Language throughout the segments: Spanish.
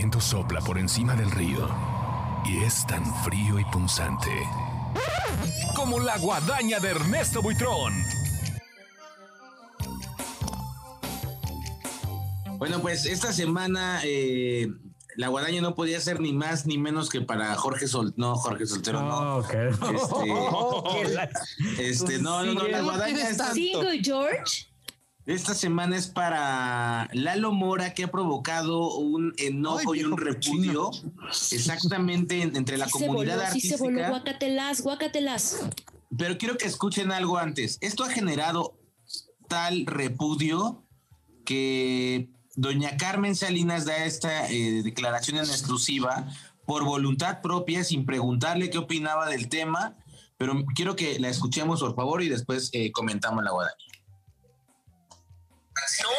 viento sopla por encima del río y es tan frío y punzante como la guadaña de Ernesto Buitrón. Bueno, pues esta semana eh, la guadaña no podía ser ni más ni menos que para Jorge Sol, no Jorge Soltero, no. Este, este no, no, no, la guadaña es George. Esta semana es para Lalo Mora, que ha provocado un enojo y un repudio exactamente entre la comunidad artística. Sí se voló, guácatelas, guácatelas. Pero quiero que escuchen algo antes. Esto ha generado tal repudio que doña Carmen Salinas da esta eh, declaración en exclusiva por voluntad propia, sin preguntarle qué opinaba del tema, pero quiero que la escuchemos, por favor, y después eh, comentamos la guadaña. No,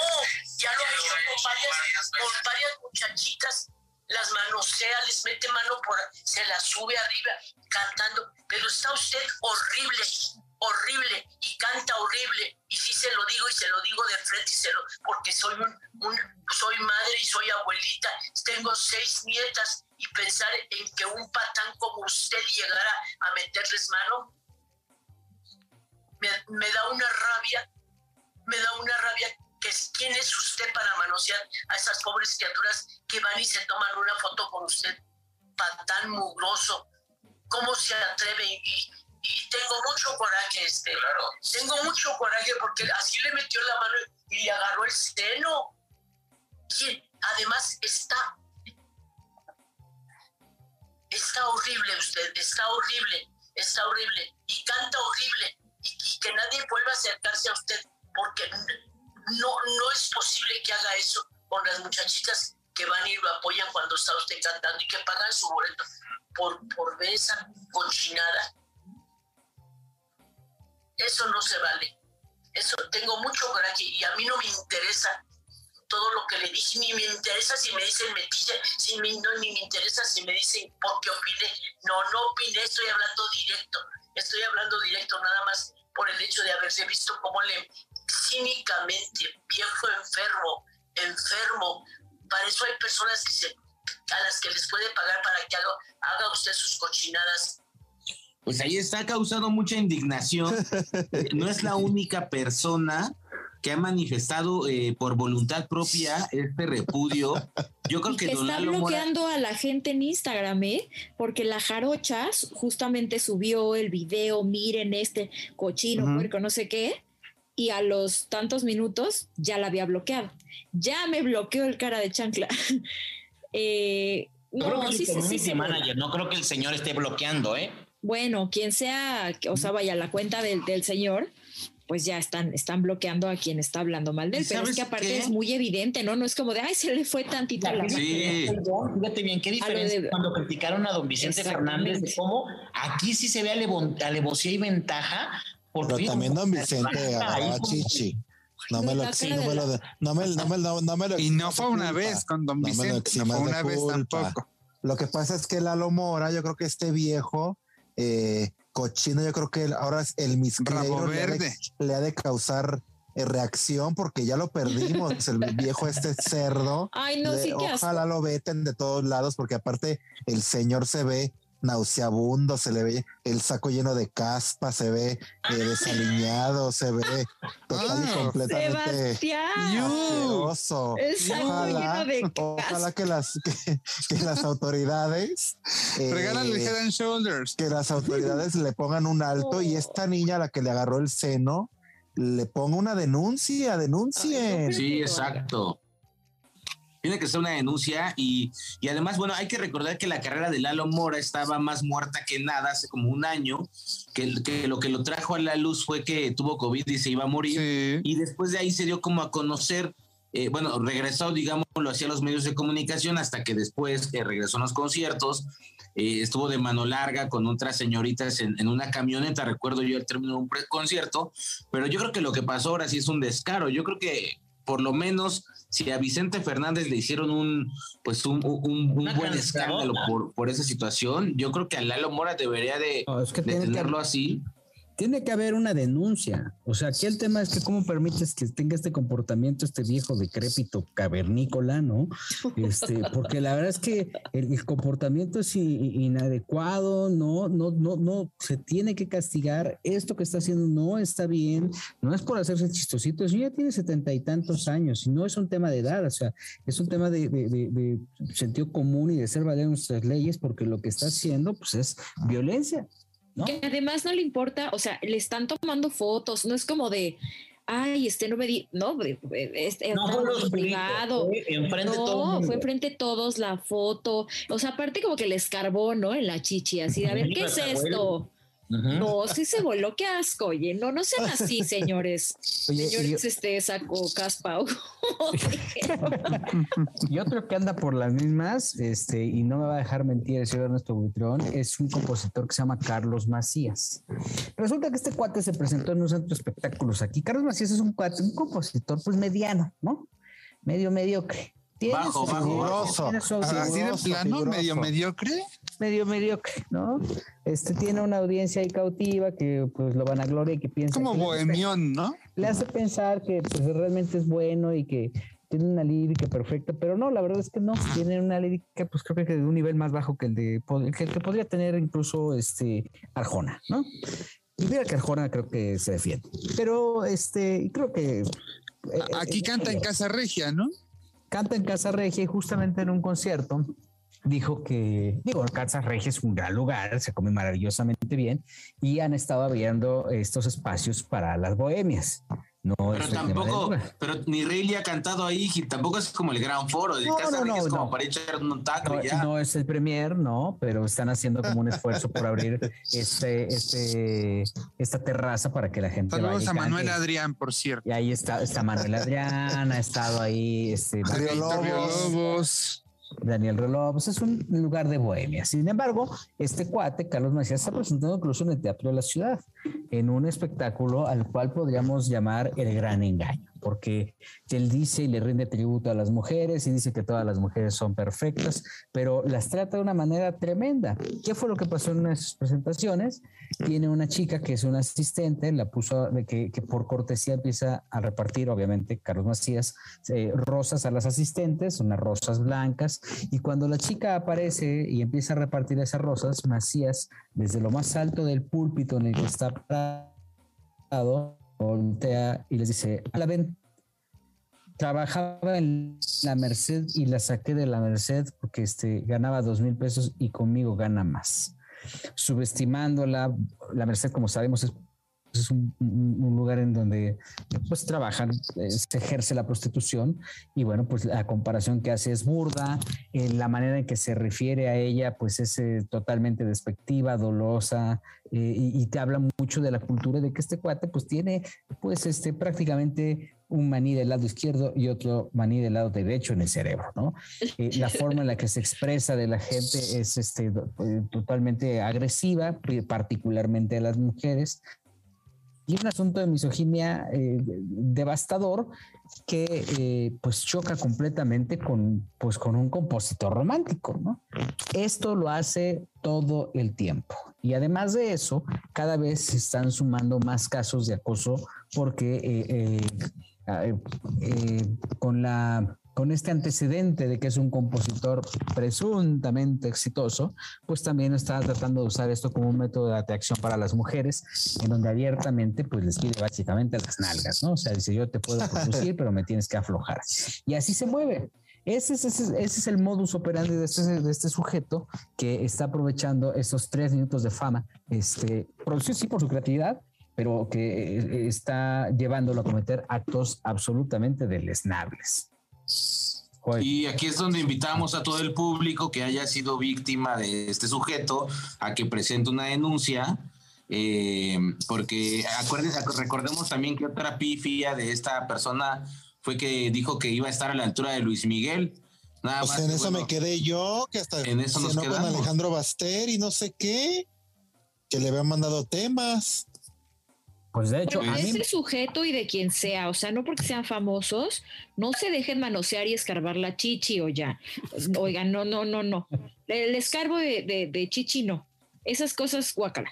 ya lo he hecho con varias, con varias muchachitas, las manosea, les mete mano por, se las sube arriba cantando, pero está usted horrible, horrible y canta horrible y sí se lo digo y se lo digo de frente y se lo porque soy un, soy madre y soy abuelita tengo seis nietas y pensar en que un patán como usted llegara a meterles mano me, me da una rabia me da una rabia que quién es usted para manosear a esas pobres criaturas que van y se toman una foto con usted patán mugroso cómo se atreve y, y tengo mucho coraje, este. Claro. Tengo mucho coraje porque así le metió la mano y le agarró el seno. Y además está. Está horrible usted, está horrible, está horrible. Y canta horrible. Y, que nadie vuelva a acercarse a usted porque no, no es posible que haga eso con las muchachitas que van y lo apoyan cuando está usted cantando y que pagan su boleto por, por ver esa conchinada eso no se vale. Eso tengo mucho coraje y a mí no me interesa todo lo que le dije, ni me interesa si me dicen metilla, si me, no, ni me interesa si me dicen por qué opiné. No, no opiné, estoy hablando directo. Estoy hablando directo nada más por el hecho de haberse visto como le cínicamente, viejo enfermo, enfermo. Para eso hay personas que se, a las que les puede pagar para que haga, haga usted sus cochinadas pues ahí está causando mucha indignación. no es la única persona que ha manifestado eh, por voluntad propia este repudio. Yo creo que, está bloqueando a la gente en Instagram, ¿eh? Porque la Jarochas justamente subió el video, miren este cochino, uh no sé qué, y a los tantos minutos ya la había bloqueado. Ya me bloqueó el cara de chancla. eh, no, creo que sí, sí, sí, manager, no creo que el señor esté bloqueando, ¿eh? bueno, quien sea, o sea, vaya, la cuenta del, del señor, pues ya están, están bloqueando a quien está hablando mal de él. Pero es que aparte es muy evidente, ¿no? No es como de, ay, se le fue tantito la Sí. Fíjate bien, qué diferencia cuando criticaron a don Vicente Fernández de cómo aquí sí se ve alevosía y ventaja. Pero también don Vicente agarraba chichi. No me lo exige, no me lo, no me, no me, no me lo Y no fue una vez con don Vicente, no, fue una vez tampoco. Lo que pasa es que Lalo Mora, yo creo que este viejo eh, cochino, yo creo que ahora es el misclero le, le, ha de causar eh, reacción porque ya lo perdimos, el viejo este cerdo. Ay, no, sí Ojalá lo veten de todos lados porque aparte el señor se ve nauseabundo, se le ve el saco lleno de caspa, se ve eh, desaliñado, se ve total y ah, completamente asqueroso. Ojalá, ojalá que las que, las autoridades regálale head and shoulders. que las autoridades le pongan un alto y esta niña a la que le agarró el seno le ponga una denuncia, denuncien. Sí, exacto tiene que ser una denuncia y, y, además, bueno, hay que recordar que la carrera de Lalo Mora estaba más muerta que nada hace como un año, que, que lo que lo trajo a la luz fue que tuvo COVID y se iba a morir. Y después de ahí se dio como a conocer, eh, bueno, regresó, digámoslo, hacia los medios de comunicación hasta que después eh, regresó a los conciertos, eh, estuvo de mano larga con otras señoritas en, en, una camioneta, recuerdo yo el término de un concierto, pero yo creo que lo que pasó ahora sí es un descaro, yo creo que por lo menos si a Vicente Fernández le hicieron un pues un, buen escándalo por, por esa situación, yo creo que a Lalo Mora debería de, tenerlo así. Tiene que haber una denuncia. O sea, aquí el tema es que cómo permites que tenga este comportamiento este viejo decrépito cavernícola, ¿no? Este, porque la verdad es que el, comportamiento es inadecuado, no, no, no, no, se tiene que castigar. Esto que está haciendo no está bien, no es por hacerse chistosito, el ya tiene setenta y tantos años y no es un tema de edad, o sea, es un tema de, de sentido común y de ser valer nuestras leyes porque lo que está haciendo pues es violencia. Que además no le importa, o sea, le están tomando fotos, no es como de, ay, este no me di, no, este, no fue privado. Fue enfrente no, fue enfrente de todos la foto. O sea, aparte como que le escarbó, ¿no? En la chichi, así, a ver, ¿qué es esto? No, sí se voló, qué asco, oye, no, no sean así, señores. señores, este saco y otro que anda por las mismas, este, y no me va a dejar mentir el señor Ernesto Buitrón, es un compositor que se llama Carlos Macías. Resulta que este cuate se presentó en un centro de espectáculos aquí. Carlos Macías es un cuate, un compositor pues mediano, ¿no? Medio mediocre bajo, bajo, Así de plano, medio mediocre. Medio mediocre, ¿no? Este tiene una audiencia ahí cautiva que pues lo van a gloria y que piensa. Como bohemión, ¿no? Le hace pensar que pues, realmente es bueno y que tiene una lírica perfecta, pero no, la verdad es que no, tiene una lírica, pues creo que de un nivel más bajo que el de que, el que podría tener incluso este Arjona, ¿no? Y mira que Arjona creo que se defiende, pero este, creo que eh, aquí eh, canta en eh, Casa Regia, ¿no? Canta en Casa Regia y justamente en un concierto dijo que, digo, Casa Regia es un gran lugar, se come maravillosamente bien y han estado abriendo estos espacios para las bohemias. No pero tampoco, pero ni Rayleigh ha cantado ahí, y tampoco es como el gran foro de Casa Regia, es como para echar un taco ya. No es el premier, no, pero están haciendo como un esfuerzo por abrir este, este, esta terraza para que la gente Saludos a Manuel Adrián, por cierto. Y ahí está, está Manuel Adrián, ha estado ahí, este, Lobos. Daniel Reloj, pues es un lugar de bohemia. Sin embargo, este cuate, Carlos Macías, está presentando incluso en el Teatro de la Ciudad, en un espectáculo al cual podríamos llamar El Gran Engaño porque él dice y le rinde tributo a las mujeres y dice que todas las mujeres son perfectas, pero las trata de una manera tremenda. ¿Qué fue lo que pasó en una de sus presentaciones? Tiene una chica que es una asistente, la puso de que, por cortesía empieza a repartir, obviamente, Carlos Macías, eh, rosas a las asistentes, unas rosas blancas, y cuando la chica aparece y empieza a repartir esas rosas, Macías, desde lo más alto del púlpito en el que está parado, voltea y les dice, a la ven, trabajaba en la Merced y la saqué de la Merced porque este, ganaba dos mil pesos y conmigo gana más. Subestimándola, la Merced, como sabemos, es es un, lugar en donde pues trabajan, eh, se ejerce la prostitución y bueno, pues la comparación que hace es burda, eh, la manera en que se refiere a ella pues es eh, totalmente despectiva, dolosa y, te habla mucho de la cultura de que este cuate pues tiene pues este prácticamente un maní del lado izquierdo y otro maní del lado derecho en el cerebro, ¿no? la forma en la que se expresa de la gente es este, totalmente agresiva, particularmente a las mujeres, y un asunto de misoginia eh, devastador que eh, pues choca completamente con, pues, con un compositor romántico, ¿no? Esto lo hace todo el tiempo. Y además de eso, cada vez se están sumando más casos de acoso porque eh, con la con este antecedente de que es un compositor presuntamente exitoso, pues también está tratando de usar esto como un método de atracción para las mujeres, en donde abiertamente pues les pide básicamente las nalgas, ¿no? O sea, dice yo te puedo producir, pero me tienes que aflojar. Y así se mueve. Ese es, el modus operandi de este, de este, sujeto que está aprovechando esos tres minutos de fama, este, producido sí por su creatividad, pero que eh, está llevándolo a cometer actos absolutamente deleznables. Y aquí es donde invitamos a todo el público que haya sido víctima de este sujeto a que presente una denuncia, eh, porque acuérdense, recordemos también que otra pifia de esta persona fue que dijo que iba a estar a la altura de Luis Miguel. Nada pues en eso me quedé yo, que hasta en eso nos con Alejandro Baster y no sé qué, que le habían mandado temas. Pues de hecho, a ese sujeto y de quien sea, o sea, no porque sean famosos, no se dejen manosear y escarbar la chichi o ya. Oigan, no, no, no, no. El escarbo de, de, chichi no. Esas cosas, guácala.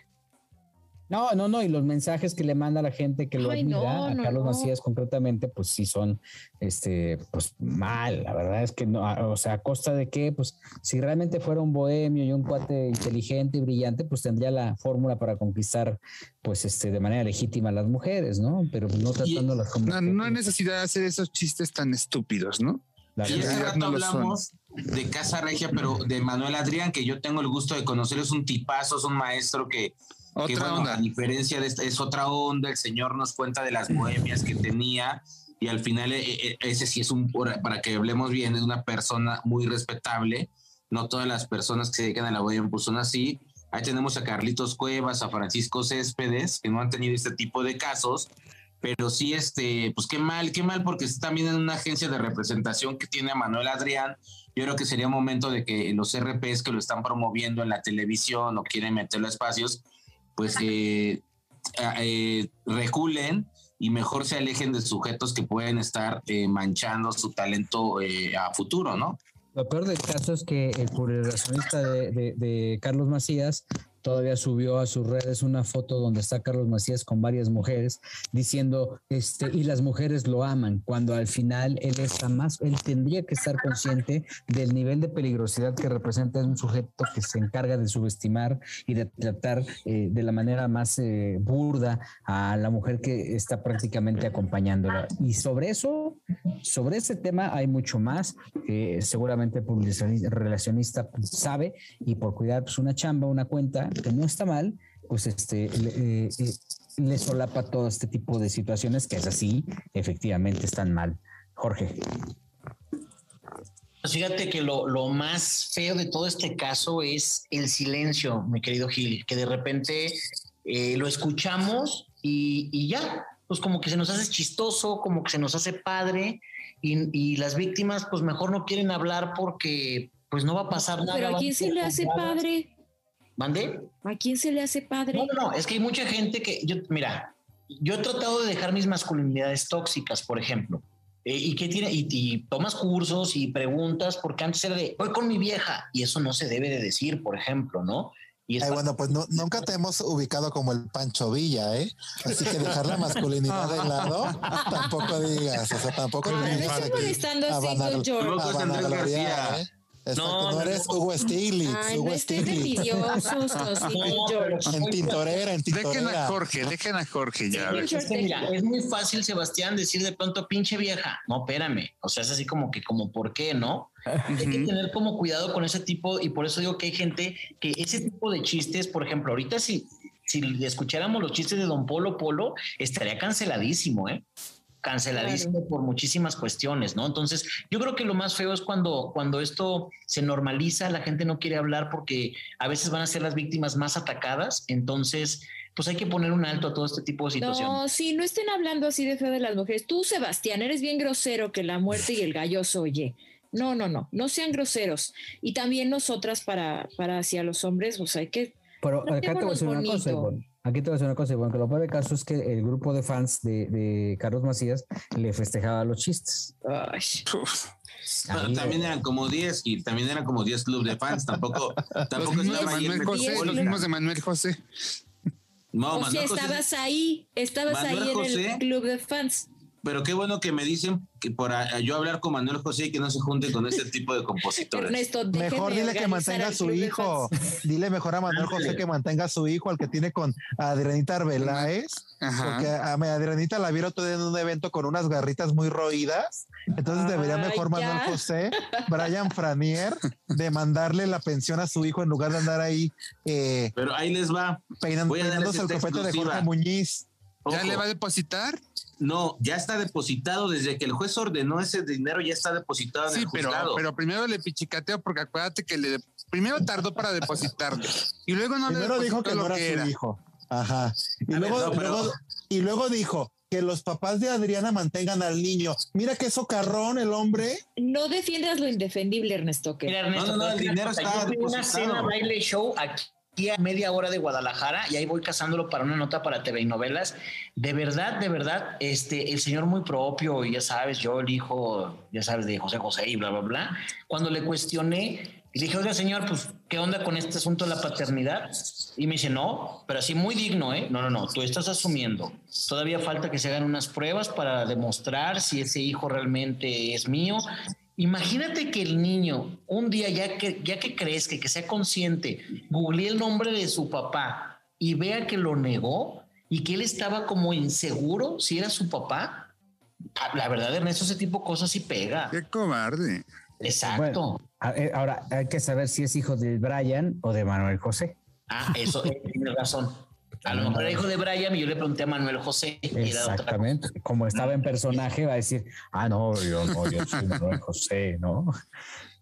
No, no, no, y los mensajes que le manda la gente que lo admira, a Carlos Macías concretamente, pues sí son, este, pues mal, la verdad es que no, o sea, a costa de qué, pues si realmente fuera un bohemio y un cuate inteligente y brillante, pues tendría la fórmula para conquistar, pues este, de manera legítima a las mujeres, ¿no? Pero no tratándolas como... No, no hay necesidad de hacer esos chistes tan estúpidos, ¿no? y hace rato hablamos de Casa Regia, pero de Manuel Adrián, que yo tengo el gusto de conocer, es un tipazo, es un maestro que, otra onda. a diferencia de esta, es otra onda, el señor nos cuenta de las bohemias que tenía y al final eh, eh, ese sí es un, para que hablemos bien, es una persona muy respetable, no todas las personas que se dedican a la bohemia pues son así, ahí tenemos a Carlitos Cuevas, a Francisco Céspedes, que no han tenido este tipo de casos, pero sí, este, pues qué mal, qué mal, porque está también en una agencia de representación que tiene a Manuel Adrián. Yo creo que sería momento de que los RPs que lo están promoviendo en la televisión o quieren meterlo a espacios, pues eh, eh, reculen y mejor se alejen de sujetos que pueden estar eh, manchando su talento eh, a futuro, ¿no? Lo peor del caso es que el publicacionista de, de, de Carlos Macías todavía subió a sus redes una foto donde está Carlos Macías con varias mujeres diciendo, este, y las mujeres lo aman, cuando al final él está más, él tendría que estar consciente del nivel de peligrosidad que representa un sujeto que se encarga de subestimar y de tratar eh, de la manera más eh, burda a la mujer que está prácticamente acompañándola. Y sobre eso, sobre ese tema hay mucho más que seguramente el relacionista sabe y por cuidar pues, una chamba, una cuenta, que no está mal, pues este, le, eh, eh, solapa todo este tipo de situaciones que es así, efectivamente están mal. Jorge. Pues fíjate que lo, más feo de todo este caso es el silencio, mi querido Gil, que de repente eh, lo escuchamos y, ya, pues como que se nos hace chistoso, como que se nos hace padre y, y, las víctimas pues mejor no quieren hablar porque pues no va a pasar nada. Pero a quién se le hace padre. ¿Mande? ¿A quién se le hace padre? No, no, no, es que hay mucha gente que, yo, mira, yo he tratado de dejar mis masculinidades tóxicas, por ejemplo. Eh, y que tiene, y, tomas cursos y preguntas, porque antes era de voy con mi vieja, y eso no se debe de decir, por ejemplo, ¿no? Y bueno, pues nunca te hemos ubicado como el Pancho Villa, ¿eh? Así que dejar la masculinidad de lado, tampoco digas, o sea, tampoco. Ah, no estoy molestando a, a, no, no eres Hugo Stiglitz. Ay, Hugo no En tintorera, en tintorera. Dejen a Jorge, dejen a Jorge ya. es, mira, es muy fácil, Sebastián, decir de pronto pinche vieja. No, espérame. O sea, es así como que, como, ¿por qué no? Hay que tener como cuidado con ese tipo, y por eso digo que hay gente que ese tipo de chistes, por ejemplo, ahorita si, si escucháramos los chistes de Don Polo Polo, estaría canceladísimo, ¿eh? Canceladísimo por muchísimas cuestiones, ¿no? Entonces, yo creo que lo más feo es cuando, cuando esto se normaliza, la gente no quiere hablar porque a veces van a ser las víctimas más atacadas, entonces, pues hay que poner un alto a todo este tipo de situaciones. No, sí, no estén hablando así de feo de las mujeres. Tú, Sebastián, eres bien grosero que la muerte y el galloso, oye. No, no, no, no sean groseros. Y también nosotras para, para hacia los hombres, pues hay que... Pero acá te voy a decir una cosa, Aquí te voy a decir una cosa, bueno, que lo peor del caso es que el grupo de fans de, Carlos Macías le festejaba los chistes. también eran como 10 y también eran como 10 clubes de fans, tampoco, tampoco los mismos, Manuel José, los mismos de Manuel José. No, o sea, estabas ahí, estabas ahí en el club de fans pero qué bueno que me dicen que por yo hablar con Manuel José y que no se junte con ese tipo de compositores. mejor dile que mantenga a su hijo. Dile mejor a Manuel José que mantenga a su hijo, al que tiene con Adrianita Arbeláez. Porque a Adrianita la vieron todo en un evento con unas garritas muy roídas. Entonces debería mejor Manuel José, Brian Franier, de mandarle la pensión a su hijo en lugar de andar ahí. Eh, pero ahí les va. peinándose el copete de Jorge Muñiz. ¿Ya le va a depositar? No, ya está depositado. Desde que el juez ordenó ese dinero, ya está depositado en el pero, pero primero le pichicateo porque acuérdate que le primero tardó para depositarlo y luego no le dijo que no era su hijo. Ajá. Y luego, y luego dijo que los papás de Adriana mantengan al niño. Mira qué socarrón el hombre. No defiendas lo indefendible, Ernesto. Que... Ernesto, no, no, el dinero está. Yo una cena baile show aquí a media hora de Guadalajara y ahí voy cazándolo para una nota para TV y novelas. De verdad, de verdad, este, el señor muy propio, y ya sabes, yo el hijo, ya sabes, de José José y bla, bla, bla. Cuando le cuestioné, y dije, oiga, señor, pues ¿qué onda con este asunto de la paternidad? Y me dice, no, pero así muy digno, ¿eh? No, no, no, tú estás asumiendo. Todavía falta que se hagan unas pruebas para demostrar si ese hijo realmente es mío. Imagínate que el niño, un día ya que, ya que crezca, que sea consciente, googlee el nombre de su papá y vea que lo negó y que él estaba como inseguro si era su papá. Ah, La verdad, Ernesto, ese tipo de cosas sí pega. Qué cobarde. Exacto. Bueno, eh, ahora hay que saber si es hijo de Brian o de Manuel José. Ah, eso eh, tiene razón. A lo mejor era hijo de Brian y yo le pregunté a Manuel José. y era otra Exactamente. Como estaba en personaje, va a decir, ah, no, yo no, yo soy Manuel José, ¿no?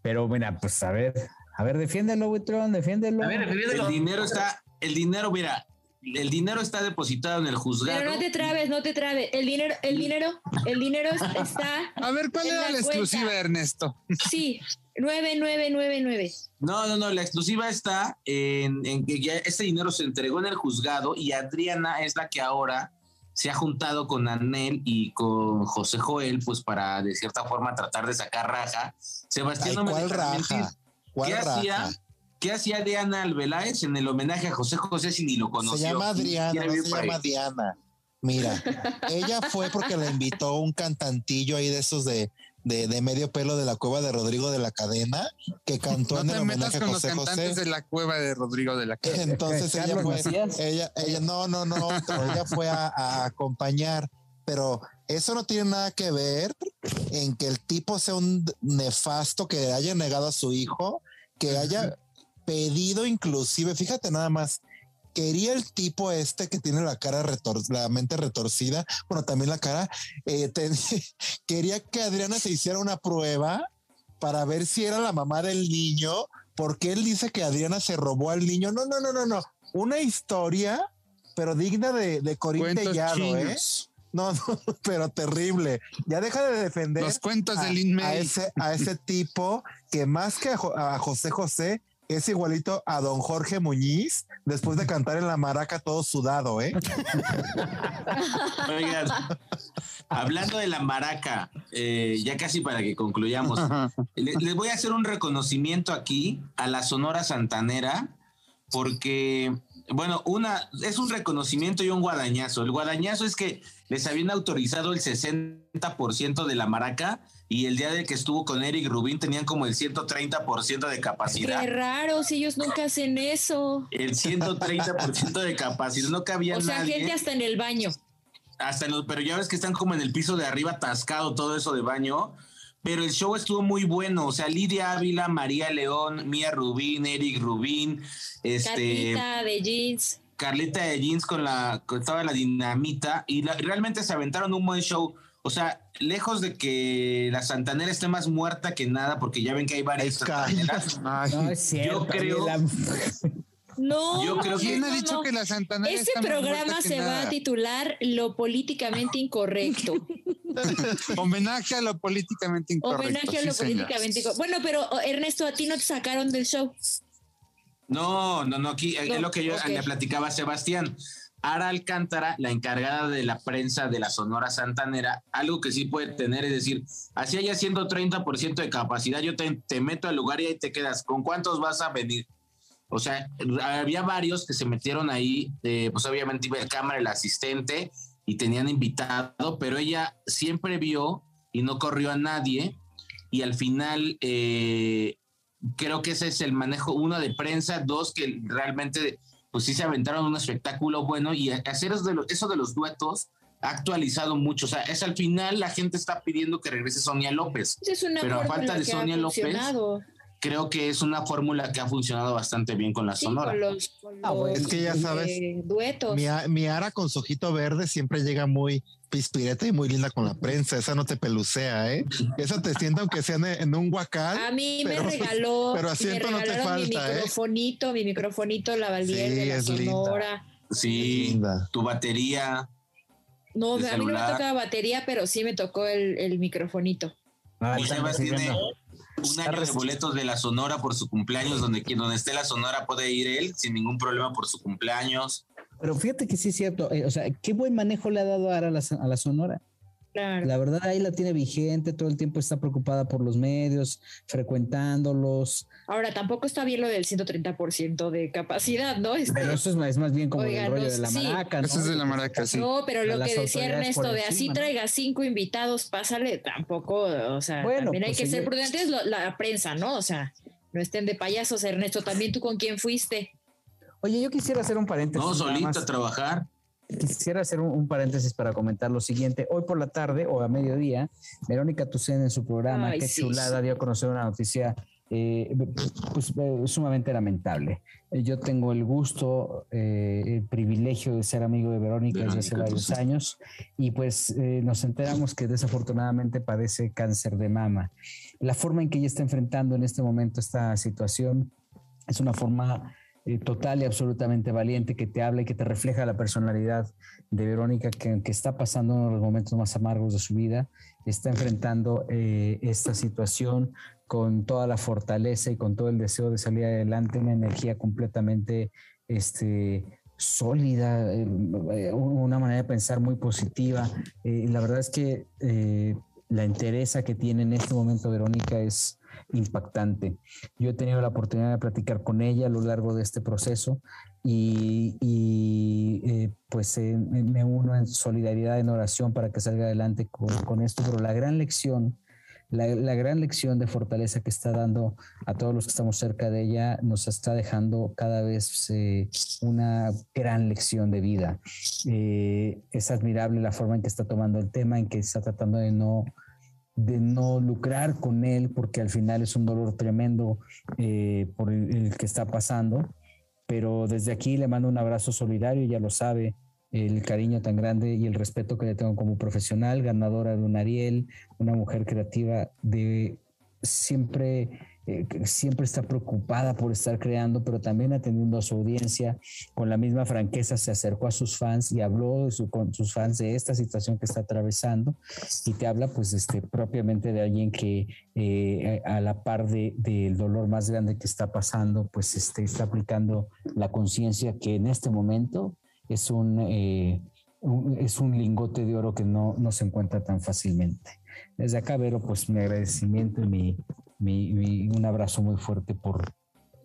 Pero mira, pues a ver, a ver, defiéndelo, Buitrón, defiéndelo. A ver, El dinero está, el dinero, mira, el dinero está depositado en el juzgado. Pero no te trabes, no te trabes. El dinero, el dinero, el dinero está. A ver, ¿cuál era la exclusiva, cuenta. Ernesto? Sí, 9999. No, no, no, la exclusiva está en, en que ya este dinero se entregó en el juzgado y Adriana es la que ahora se ha juntado con Anel y con José Joel, pues para de cierta forma tratar de sacar raja. Sebastián Ay, no me ¿cuál raja? ¿Cuál ¿Qué hacía? raja? ¿Qué hacía Diana Albeláez en el homenaje a José José si ni lo conoció? Se llama Adriana, no se llama Diana. Mira, ella fue porque la invitó un cantantillo ahí de esos de, de, de medio pelo de la cueva de Rodrigo de la Cadena, que cantó No en el homenaje a con los José cantantes José. de la cueva de Rodrigo de la Cadena. Entonces ella Carlos fue, ella, ella, no, no, no, otro, ella fue a, a acompañar, pero eso no tiene nada que ver en que el tipo sea un nefasto que haya negado a su hijo, que haya pedido inclusive, fíjate nada más, quería el tipo este que tiene la cara retor la mente retorcida, bueno, también la cara, eh, quería que Adriana se hiciera una prueba para ver si era la mamá del niño, porque él dice que Adriana se robó al niño. No, no, no, no, no. Una historia, pero digna de, de Tellado, ¿eh? No, no, pero terrible. Ya deja de defender Los cuentos a, de Lin a ese, a ese tipo que más que a, a José José es igualito a don Jorge Muñiz después de cantar en la maraca todo sudado, ¿eh? Oigan, hablando de la maraca, eh, ya casi para que concluyamos, le- les voy a hacer un reconocimiento aquí a la Sonora Santanera, porque, bueno, una es un reconocimiento y un guadañazo. El guadañazo es que les habían autorizado el 60% de la maraca y el día de que estuvo con Eric Rubín tenían como el 130% de capacidad. Qué raro, si ellos nunca hacen eso. El 130% de capacidad, no cabía O sea, nadie. gente hasta en el baño. hasta en los, pero ya ves que están como en el piso de arriba atascado todo eso de baño. Pero el show estuvo muy bueno. O sea, Lidia Ávila, María León, Mía Rubín, Eric Rubín, este, Carlita de jeans. Carlita de Jeans con la con toda la dinamita. Y la- realmente se aventaron un buen show. O sea, lejos de que la Santanera esté más muerta que nada, porque ya ven que hay varias Santaneras. No es cierto. creo- la- No, Yo creo que- ¿Quién ha no, dicho no. que la Santanera Ese está más programa se va nada? a titular Lo políticamente incorrecto. Homenaje a lo políticamente incorrecto. Homenaje a lo sí, políticamente incorrecto. Bueno, pero Ernesto, a ti no te sacaron del show. No, no, no, aquí es No, lo que yo le platicaba a Sebastián. Ara Alcántara, la encargada de la prensa de la Sonora Santanera, algo que sí puede tener es decir, así haya 130% de capacidad, yo te, te meto al lugar y ahí te quedas. ¿Con cuántos vas a venir? O sea, había varios que se metieron ahí, eh, pues obviamente iba el cámara, el asistente, y tenían invitado, pero ella siempre vio y no corrió a nadie, y al final eh, creo que ese es el manejo, uno de prensa, dos que realmente pues sí se aventaron un espectáculo bueno y hacer eso de, los, eso de los duetos ha actualizado mucho, o sea, es al final la gente está pidiendo que regrese Sonia López, es una Pero a falta de Sonia López. Creo que es una fórmula que ha funcionado bastante bien con la Sí, Sonora. con los, con Ah, bueno, es que ya sabes, eh, duetos. Mi, a- mi Ara con su ojito verde siempre llega muy pispireta y muy linda con la prensa. Esa no te pelucea, ¿eh? Esa te sienta aunque sea en, en un guacal. A mí pero- me regaló, pero me asiento no te regalaron mi falta, ¿eh? microfonito, mi microfonito Lavalier Sí, de la es linda. Sonora. Sí, Linda. tu batería. No, a mí no me tocaba batería, pero sí me tocó el, el microfonito. Ah, Sebas tiene. Un año de boletos de la Sonora por su cumpleaños, donde, quien- donde esté la Sonora puede ir él sin ningún problema por su cumpleaños. Pero fíjate que sí es cierto. eh, o sea, qué buen manejo le ha dado Ara a la, a la Sonora. La verdad ahí la tiene vigente, todo el tiempo está preocupada por los medios, frecuentándolos. Ahora, tampoco está bien lo del 130% de capacidad, ¿no? Este, pero eso es más, bien como el rollo de la maraca, ¿no? Eso es de la maraca, sí. No, pero lo que decía Ernesto, de así traiga cinco invitados, pásale, tampoco, o sea, también hay pues que ser prudentes la prensa, ¿no? O sea, no estén de payasos, Ernesto. También tú con quién fuiste. Oye, yo quisiera hacer un paréntesis. No, solito a trabajar. Quisiera hacer un, paréntesis para comentar lo siguiente. Hoy por la tarde o a mediodía, Verónica Tucen en su programa, qué chulada, dio a conocer una noticia eh, pues, eh, sumamente lamentable. Eh, yo tengo el gusto, el privilegio de ser amigo de Verónica, desde hace varios años y pues nos enteramos que desafortunadamente padece cáncer de mama. La forma en que ella está enfrentando en este momento esta situación es una forma total y absolutamente valiente que te habla y que te refleja la personalidad de Verónica que, está pasando uno de los momentos más amargos de su vida, está enfrentando esta situación con toda la fortaleza y con todo el deseo de salir adelante, una energía completamente este, sólida, eh, una manera de pensar muy positiva. Eh, la verdad es que eh, la interesa que tiene en este momento Verónica es impactante. Yo he tenido la oportunidad de platicar con ella a lo largo de este proceso y, pues me uno en solidaridad, en oración para que salga adelante con, esto, pero la gran lección la, gran lección de fortaleza que está dando a todos los que estamos cerca de ella nos está dejando cada vez eh, una gran lección de vida. Eh, es admirable la forma en que está tomando el tema, en que está tratando de no de no lucrar con él, porque al final es un dolor tremendo eh, por el, que está pasando. Pero desde aquí le mando un abrazo solidario, ya lo sabe, el cariño tan grande y el respeto que le tengo como profesional, ganadora de un Ariel, una mujer creativa de siempre eh, siempre está preocupada por estar creando, pero también atendiendo a su audiencia. Con la misma franqueza se acercó a sus fans y habló con sus fans de esta situación que está atravesando y te habla pues este, propiamente de alguien que eh, a la par del de, dolor más grande que está pasando, pues este, está aplicando la conciencia que en este momento es eh, un, es un lingote de oro que no, no, se encuentra tan fácilmente. Desde acá, Vero, pues mi agradecimiento y mi, mi, un abrazo muy fuerte por,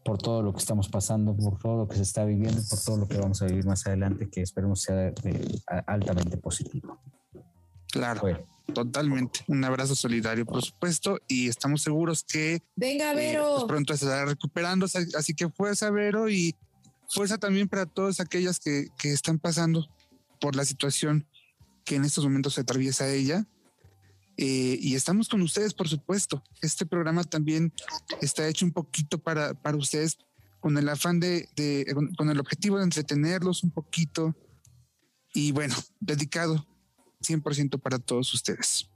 por todo lo que estamos pasando, por todo lo que se está viviendo, por todo lo que vamos a vivir más adelante, que esperemos sea altamente positivo. Claro. Totalmente. Un abrazo solidario, por supuesto, y estamos seguros que Venga, eh, Vero. Pues pronto se estará recuperando, así que fuerza, Vero, y fuerza también para todas aquellas que, están pasando por la situación que en estos momentos se atraviesa ella. Eh, y estamos con ustedes, por supuesto. Este programa también está hecho un poquito para, para ustedes con el afán de, con el objetivo de entretenerlos un poquito. Y bueno, dedicado 100% para todos ustedes.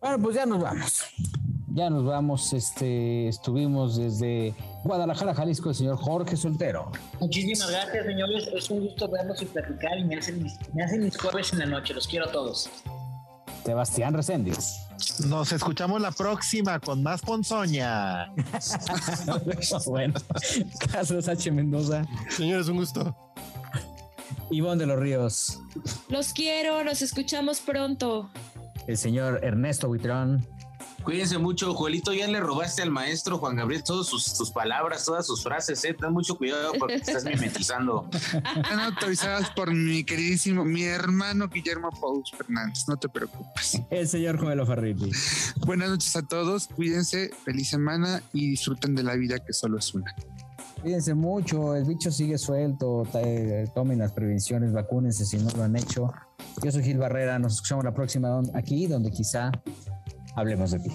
Bueno, pues ya nos vamos. Ya nos vamos. Este, estuvimos desde Guadalajara, Jalisco, el señor Jorge Soltero. Muchísimas gracias, señores. Es un gusto verlos y platicar y me hacen mis, me hacen mis jueves en la noche. Los quiero a todos. Sebastián Reséndiz. Nos escuchamos la próxima con más ponzoña. bueno, Carlos H. Mendoza. Señores, un gusto. Ivonne de los Ríos. Los quiero, nos escuchamos pronto el señor Ernesto Buitrón. Cuídense mucho, Joelito, ya le robaste al maestro Juan Gabriel todas sus, palabras, todas sus frases, eh. Ten mucho cuidado porque te estás mimetizando. Están autorizadas por mi queridísimo, mi hermano Guillermo Paul Fernández, no te preocupes. El señor Joelo Farriti. Buenas noches a todos, cuídense, feliz semana y disfruten de la vida que solo es una. Cuídense mucho, el bicho sigue suelto, tomen las prevenciones, vacúnense si no lo han hecho. Yo soy Gil Barrera, nos escuchamos la próxima aquí, donde quizá hablemos de ti.